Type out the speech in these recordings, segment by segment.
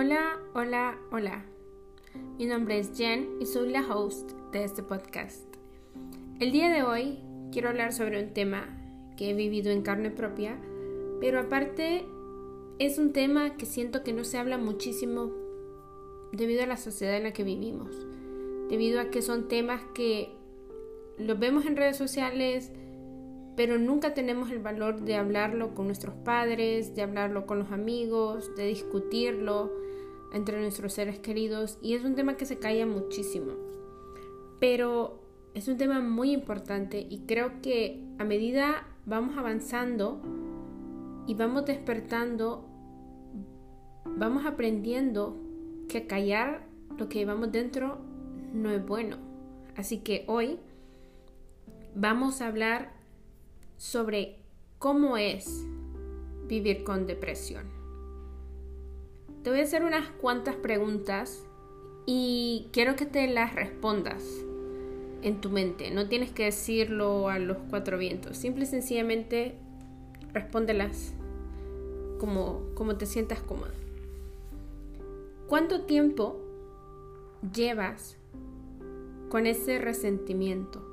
Hola, hola, hola. Mi nombre es Jen y soy la host de este podcast. El día de hoy quiero hablar sobre un tema que he vivido en carne propia, pero aparte es un tema que siento que no se habla muchísimo debido a la sociedad en la que vivimos, debido a que son temas que los vemos en redes sociales, pero nunca tenemos el valor de hablarlo con nuestros padres, de hablarlo con los amigos, de discutirlo entre nuestros seres queridos y es un tema que se calla muchísimo. Pero es un tema muy importante y creo que a medida vamos avanzando y vamos despertando, vamos aprendiendo que callar lo que llevamos dentro no es bueno. Así que hoy vamos a hablar sobre cómo es vivir con depresión. Te voy a hacer unas cuantas preguntas y quiero que te las respondas en tu mente. No tienes que decirlo a los cuatro vientos. Simple y sencillamente respóndelas como, como te sientas cómoda. ¿Cuánto tiempo llevas con ese resentimiento?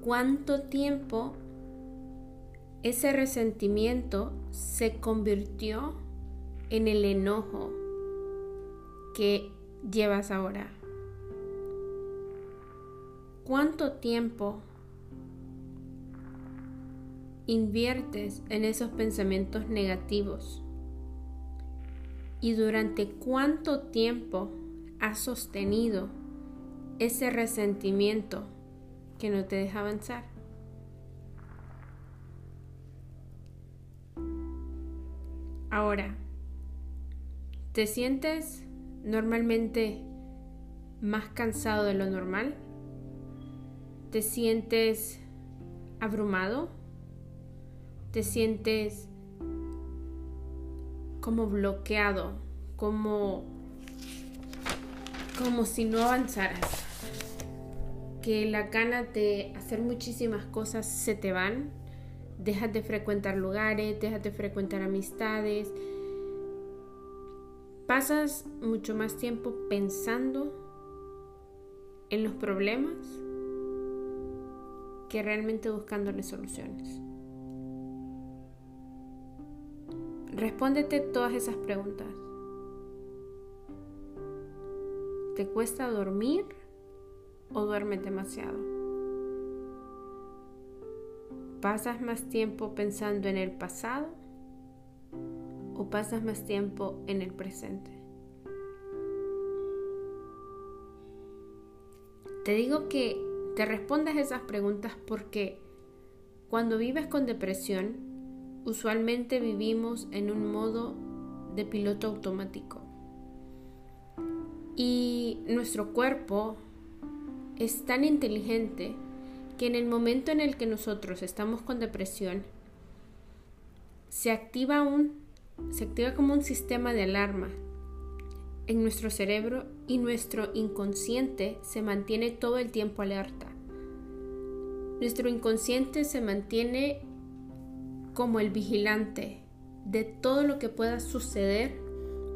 ¿Cuánto tiempo ese resentimiento se convirtió en el enojo que llevas ahora. ¿Cuánto tiempo inviertes en esos pensamientos negativos? ¿Y durante cuánto tiempo has sostenido ese resentimiento que no te deja avanzar? Ahora, ¿te sientes normalmente más cansado de lo normal? ¿Te sientes abrumado? ¿Te sientes como bloqueado? Como, como si no avanzaras? Que la gana de hacer muchísimas cosas se te van dejas de frecuentar lugares, dejas de frecuentar amistades, pasas mucho más tiempo pensando en los problemas que realmente buscándole soluciones. Respóndete todas esas preguntas. ¿Te cuesta dormir o duermes demasiado? ¿Pasas más tiempo pensando en el pasado pasas más tiempo en el presente? Te digo que te respondas esas preguntas porque cuando vives con depresión, usualmente vivimos en un modo de piloto automático. Y nuestro cuerpo es tan inteligente que en el momento en el que nosotros estamos con depresión, se activa un se activa como un sistema de alarma en nuestro cerebro y nuestro inconsciente se mantiene todo el tiempo alerta. Nuestro inconsciente se mantiene como el vigilante de todo lo que pueda suceder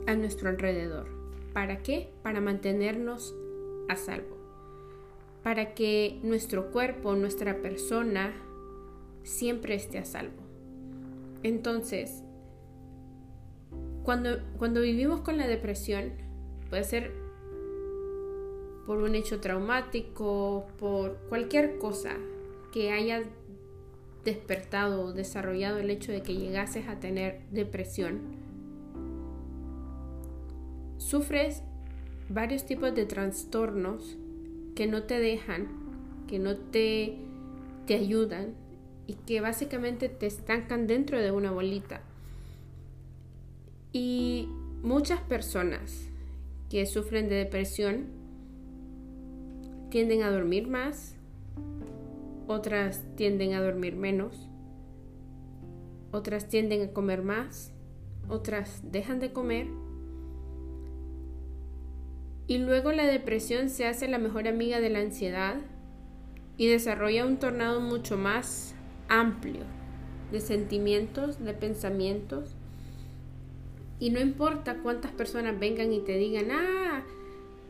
a nuestro alrededor. ¿Para qué? Para mantenernos a salvo para que nuestro cuerpo, nuestra persona, siempre esté a salvo. Entonces, cuando, cuando vivimos con la depresión, puede ser por un hecho traumático, por cualquier cosa que haya despertado o desarrollado el hecho de que llegases a tener depresión, sufres varios tipos de trastornos que no te dejan, que no te, te ayudan y que básicamente te estancan dentro de una bolita. Y muchas personas que sufren de depresión tienden a dormir más, otras tienden a dormir menos, otras tienden a comer más, otras dejan de comer. Y luego la depresión se hace la mejor amiga de la ansiedad y desarrolla un tornado mucho más amplio de sentimientos, de pensamientos Y no importa cuántas personas vengan y te digan, ah,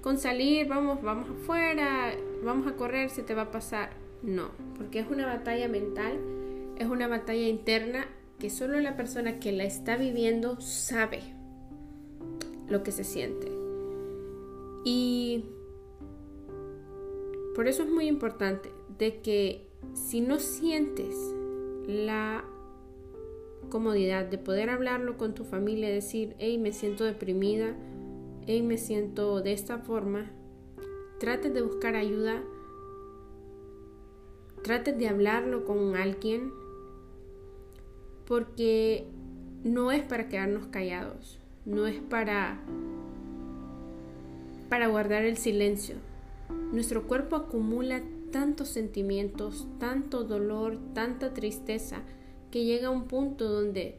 con salir, vamos, vamos afuera, vamos a correr, se te va a pasar. No, porque es una batalla mental, es una batalla interna que solo la persona que la está viviendo sabe lo que se siente. Y por eso es muy importante de que si no sientes la comodidad de poder hablarlo con tu familia, decir, hey, me siento deprimida, hey, me siento de esta forma, trates de buscar ayuda, trates de hablarlo con alguien, porque no es para quedarnos callados, no es para para guardar el silencio. Nuestro cuerpo acumula tantos sentimientos, tanto dolor, tanta tristeza, que llega a un punto donde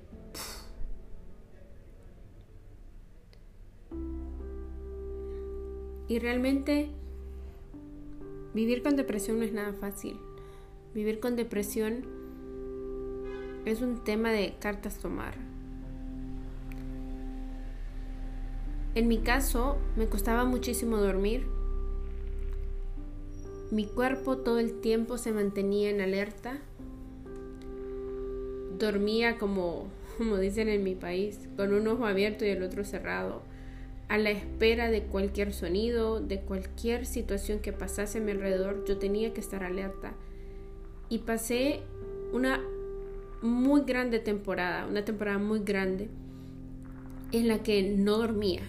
y realmente vivir con depresión no es nada fácil. Vivir con depresión es un tema de cartas tomar. En mi caso, me costaba muchísimo dormir. Mi cuerpo todo el tiempo se mantenía en alerta. Dormía como, como dicen en mi país, con un ojo abierto y el otro cerrado, a la espera de cualquier sonido, de cualquier situación que pasase a mi alrededor, yo tenía que estar alerta. Y pasé una muy grande temporada, una temporada muy grande, en la que no dormía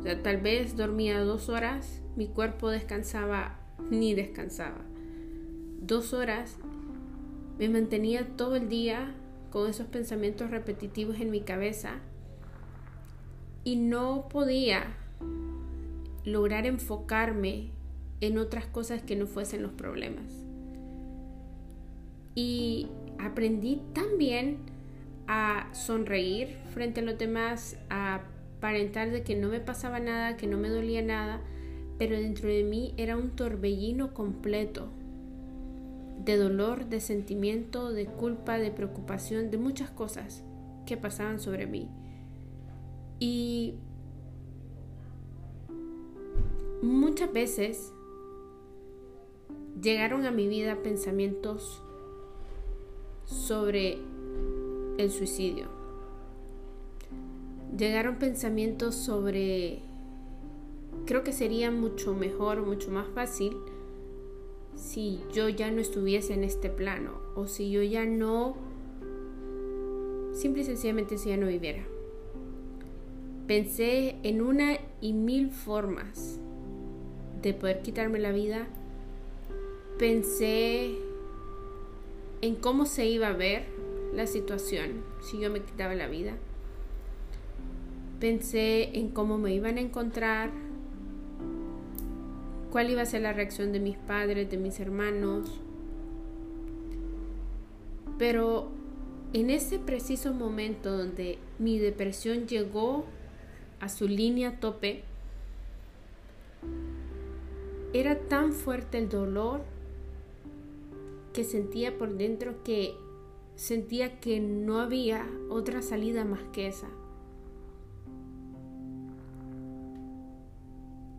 o sea, tal vez dormía dos horas, mi cuerpo descansaba ni descansaba. Dos horas me mantenía todo el día con esos pensamientos repetitivos en mi cabeza y no podía lograr enfocarme en otras cosas que no fuesen los problemas. Y aprendí también a sonreír frente a los demás, a aparentar de que no me pasaba nada, que no me dolía nada, pero dentro de mí era un torbellino completo de dolor, de sentimiento, de culpa, de preocupación, de muchas cosas que pasaban sobre mí. Y muchas veces llegaron a mi vida pensamientos sobre el suicidio llegaron pensamientos sobre, creo que sería mucho mejor, mucho más fácil si yo ya no estuviese en este plano o si yo ya no, simple y sencillamente si ya no viviera. Pensé en una y mil formas de poder quitarme la vida. Pensé en cómo se iba a ver la situación si yo me quitaba la vida Pensé en cómo me iban a encontrar, cuál iba a ser la reacción de mis padres, de mis hermanos. Pero en ese preciso momento donde mi depresión llegó a su línea tope, era tan fuerte el dolor que sentía por dentro que sentía que no había otra salida más que esa.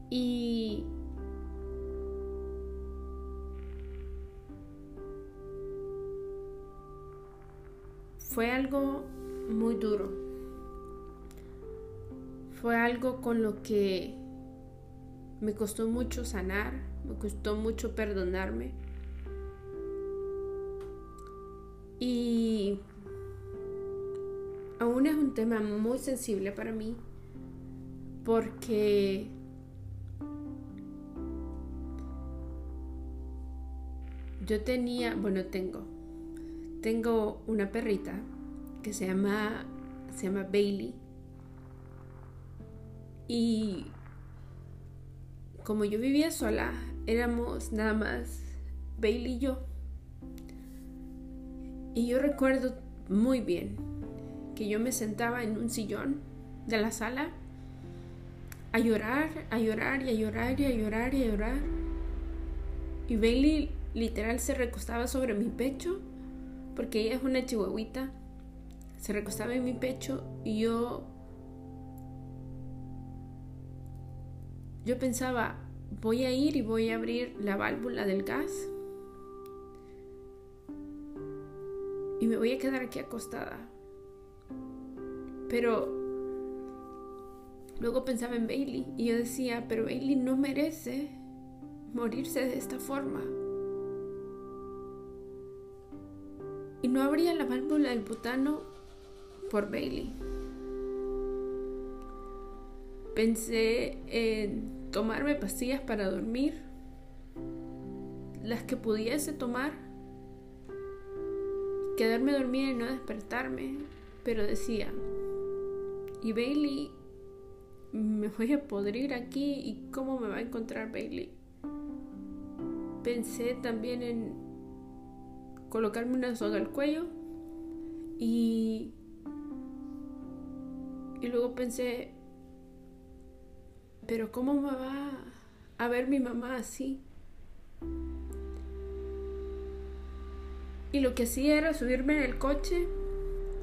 Y fue algo muy duro. Fue algo con lo que me costó mucho sanar, me costó mucho perdonarme. Y aún es un tema muy sensible para mí porque yo tenía, bueno, tengo, tengo una perrita que se llama, se llama Bailey. Y como yo vivía sola, éramos nada más Bailey y yo. Y yo recuerdo muy bien que yo me sentaba en un sillón de la sala a llorar, a llorar y a llorar y a llorar y a llorar. Y Bailey literal se recostaba sobre mi pecho, porque ella es una chihuahuita, se recostaba en mi pecho y yo yo pensaba, voy a ir y voy a abrir la válvula del gas y me voy a quedar aquí acostada. Pero luego pensaba en Bailey y yo decía, pero Bailey no merece morirse de esta forma. Y no abría la válvula del butano por Bailey. Pensé en tomarme pastillas para dormir, las que pudiese tomar, quedarme dormida y no despertarme, pero decía, y Bailey, me voy a podrir aquí y cómo me va a encontrar Bailey. Pensé también en colocarme una soga al cuello y y luego pensé pero ¿cómo me va a ver mi mamá así? Y lo que hacía era subirme en el coche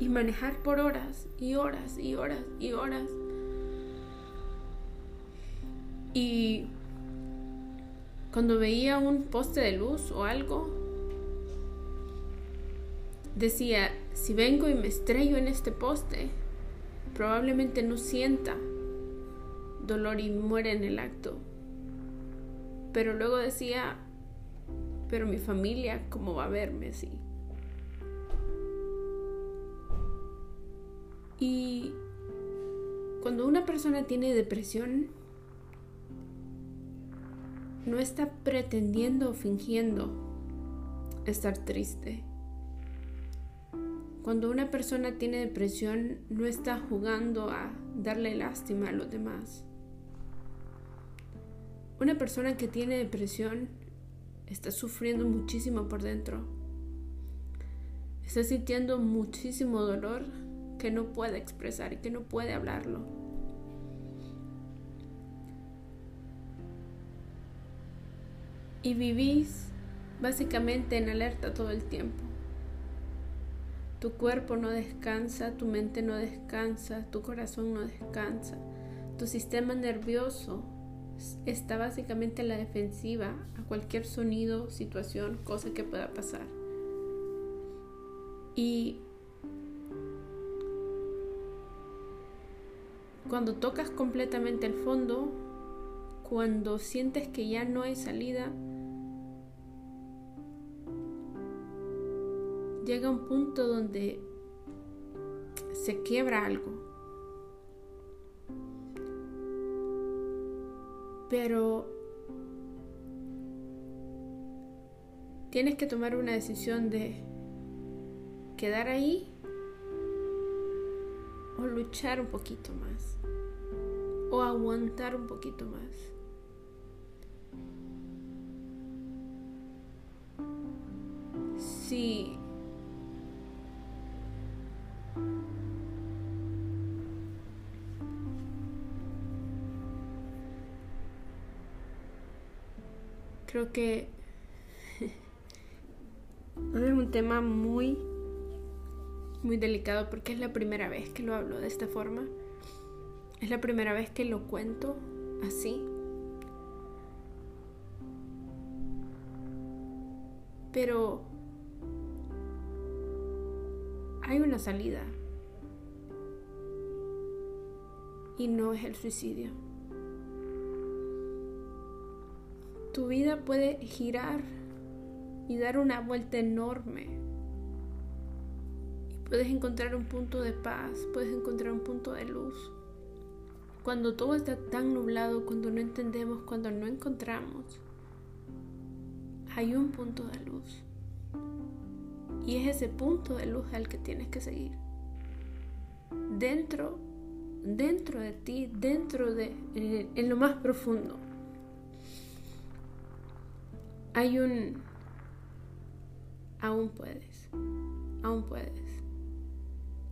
y manejar por horas y horas y horas y horas. Y cuando veía un poste de luz o algo, decía, si vengo y me estrello en este poste, probablemente no sienta dolor y muere en el acto. Pero luego decía, pero mi familia, ¿cómo va a verme así? Y cuando una persona tiene depresión, no está pretendiendo o fingiendo estar triste. Cuando una persona tiene depresión, no está jugando a darle lástima a los demás. Una persona que tiene depresión está sufriendo muchísimo por dentro. Está sintiendo muchísimo dolor que no puede expresar y que no puede hablarlo. Y vivís básicamente en alerta todo el tiempo. Tu cuerpo no descansa, tu mente no descansa, tu corazón no descansa, tu sistema nervioso está básicamente en la defensiva a cualquier sonido, situación, cosa que pueda pasar. Y cuando tocas completamente el fondo, cuando sientes que ya no hay salida, llega un punto donde se quiebra algo. Pero tienes que tomar una decisión de quedar ahí o luchar un poquito más o aguantar un poquito más. Si Creo que es un tema muy, muy delicado porque es la primera vez que lo hablo de esta forma. Es la primera vez que lo cuento así. Pero hay una salida. Y no es el suicidio. tu vida puede girar y dar una vuelta enorme. Y puedes encontrar un punto de paz, puedes encontrar un punto de luz. Cuando todo está tan nublado, cuando no entendemos, cuando no encontramos, hay un punto de luz. Y es ese punto de luz al que tienes que seguir. Dentro, dentro de ti, dentro de, en lo más profundo hay un... Aún puedes, aún puedes.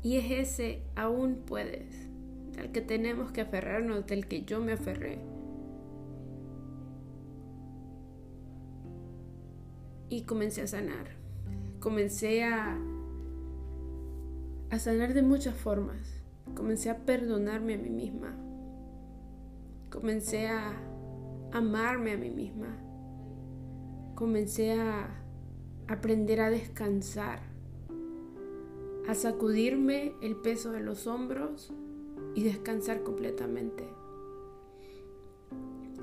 Y es ese aún puedes, del que tenemos que aferrarnos, del que yo me aferré. Y comencé a sanar. Comencé a, sanar de muchas formas. Comencé a perdonarme a mí misma. Comencé a amarme a mí misma. Comencé a aprender a descansar, a sacudirme el peso de los hombros y descansar completamente.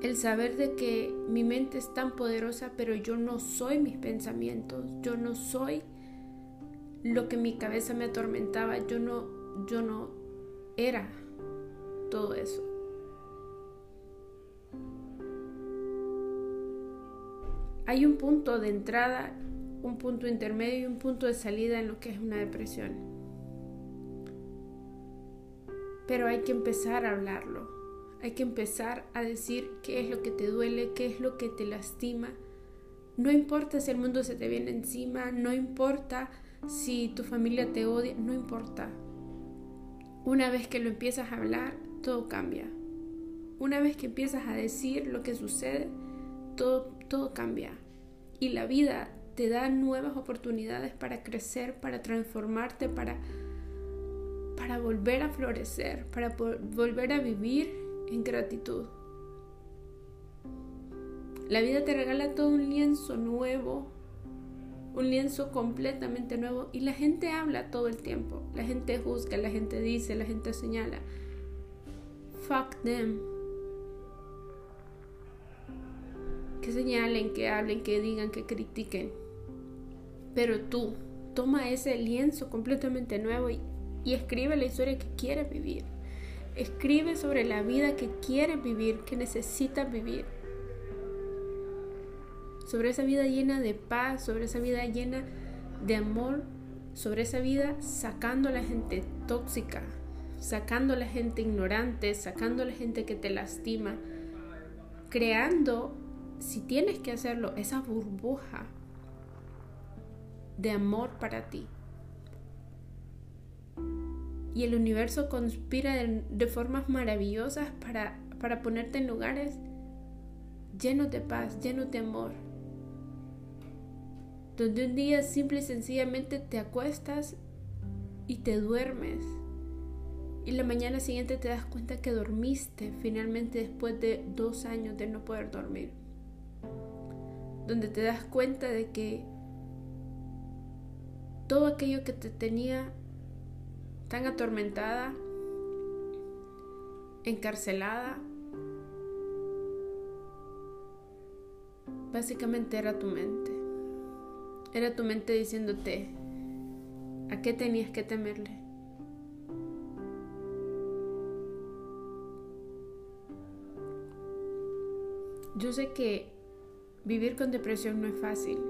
El saber de que mi mente es tan poderosa, pero yo no soy mis pensamientos, yo no soy lo que mi cabeza me atormentaba, yo no, yo no era todo eso. Hay un punto de entrada, un punto intermedio y un punto de salida en lo que es una depresión. Pero hay que empezar a hablarlo. Hay que empezar a decir qué es lo que te duele, qué es lo que te lastima. No importa si el mundo se te viene encima, no importa si tu familia te odia, no importa. Una vez que lo empiezas a hablar, todo cambia. Una vez que empiezas a decir lo que sucede, todo, todo cambia. Y la vida te da nuevas oportunidades para crecer, para transformarte, para, para volver a florecer, para volver a vivir en gratitud. La vida te regala todo un lienzo nuevo un lienzo completamente nuevo y la gente habla todo el tiempo. La gente juzga, la gente dice, la gente señala. Fuck them. Que señalen, que hablen, que digan, que critiquen. Pero tú toma ese lienzo completamente nuevo y, y escribe la historia que quieres vivir. Escribe sobre la vida que quieres vivir, que necesitas vivir sobre esa vida llena de paz, sobre esa vida llena de amor, sobre esa vida sacando a la gente tóxica, sacando a la gente ignorante, sacando a la gente que te lastima, creando, si tienes que hacerlo, esa burbuja de amor para ti. Y el universo conspira de, formas maravillosas para, para ponerte en lugares llenos de paz, llenos de amor, donde un día simple y sencillamente te acuestas y te duermes. Y la mañana siguiente te das cuenta que dormiste finalmente después de dos años de no poder dormir. Donde te das cuenta de que todo aquello que te tenía tan atormentada, encarcelada, básicamente era tu mente. Era tu mente diciéndote a qué tenías que temerle. Yo sé que vivir con depresión no es fácil.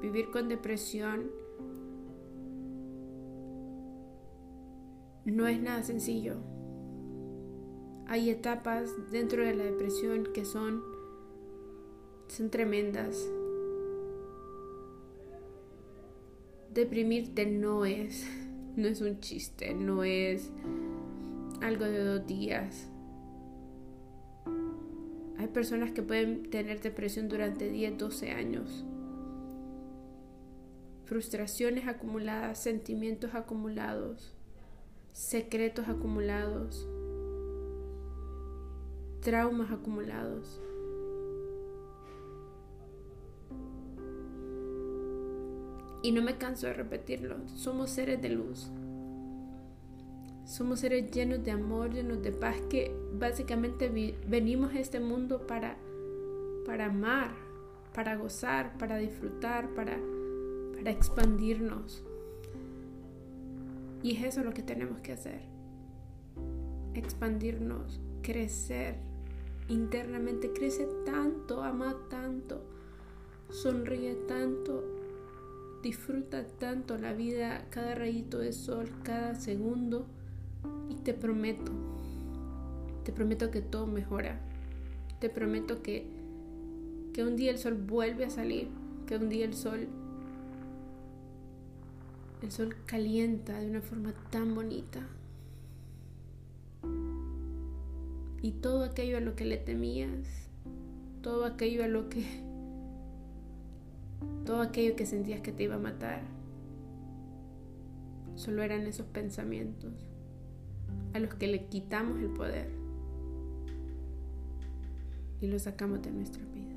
Vivir con depresión no es nada sencillo. Hay etapas dentro de la depresión que son, son tremendas. deprimirte no es, no es un chiste, no es algo de dos días. Hay personas que pueden tener depresión durante 10, 12 años. Frustraciones acumuladas, sentimientos acumulados, secretos acumulados, traumas acumulados. Y no me canso de repetirlo, somos seres de luz. Somos seres llenos de amor, llenos de paz, que básicamente venimos a este mundo para, para amar, para gozar, para disfrutar, para, para expandirnos. Y es eso lo que tenemos que hacer. Expandirnos, crecer internamente. Crece tanto, ama tanto, sonríe tanto, Disfruta tanto la vida, cada rayito de sol, cada segundo. Y te prometo, te prometo que todo mejora. Te prometo que, que un día el sol vuelve a salir, que un día el sol, el sol calienta de una forma tan bonita. Y todo aquello a lo que le temías, todo aquello a lo que todo aquello que sentías que te iba a matar, solo eran esos pensamientos a los que le quitamos el poder. y lo sacamos de nuestras vidas.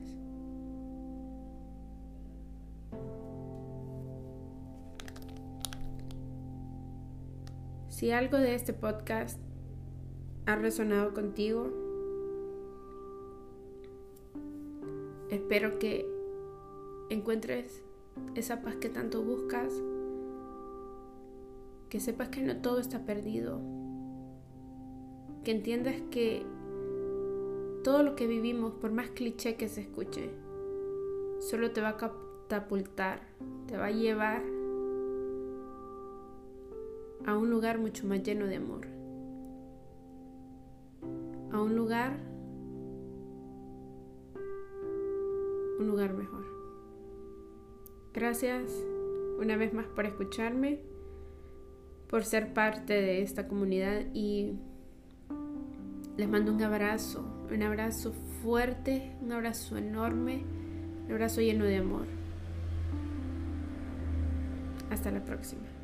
Si algo de este podcast ha resonado contigo, espero que encuentres esa paz que tanto buscas, que sepas que no todo está perdido, que entiendas que todo lo que vivimos, por más cliché que se escuche, solo te va a catapultar, te va a llevar a un lugar mucho más lleno de amor, a un lugar, un lugar mejor. Gracias una vez más por escucharme, por ser parte de esta comunidad y les mando un abrazo, un abrazo fuerte, un abrazo enorme, un abrazo lleno de amor. Hasta la próxima.